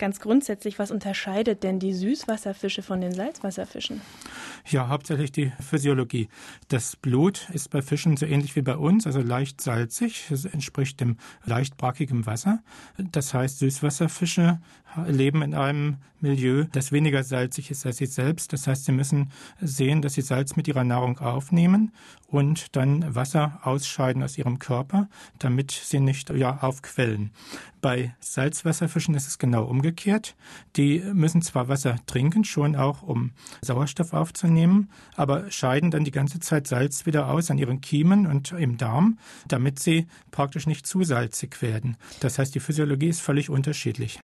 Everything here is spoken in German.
ganz grundsätzlich, was unterscheidet denn die Süßwasserfische von den Salzwasserfischen? Ja, hauptsächlich die Physiologie. Das Blut ist bei Fischen so ähnlich wie bei uns, also leicht salzig. Es entspricht dem leicht brackigen Wasser. Das heißt, Süßwasserfische leben in einem Milieu, das weniger salzig ist als sie selbst. Das heißt, sie müssen sehen, dass sie Salz mit ihrer Nahrung aufnehmen und dann Wasser ausscheiden aus ihrem Körper, damit sie nicht ja, aufquellen. Bei Salzwasserfischen ist es genau umgekehrt. Die müssen zwar Wasser trinken, schon auch um Sauerstoff aufzunehmen, aber scheiden dann die ganze Zeit Salz wieder aus an ihren Kiemen und im Darm, damit sie praktisch nicht zu salzig werden. Das heißt, die Physiologie ist völlig unterschiedlich.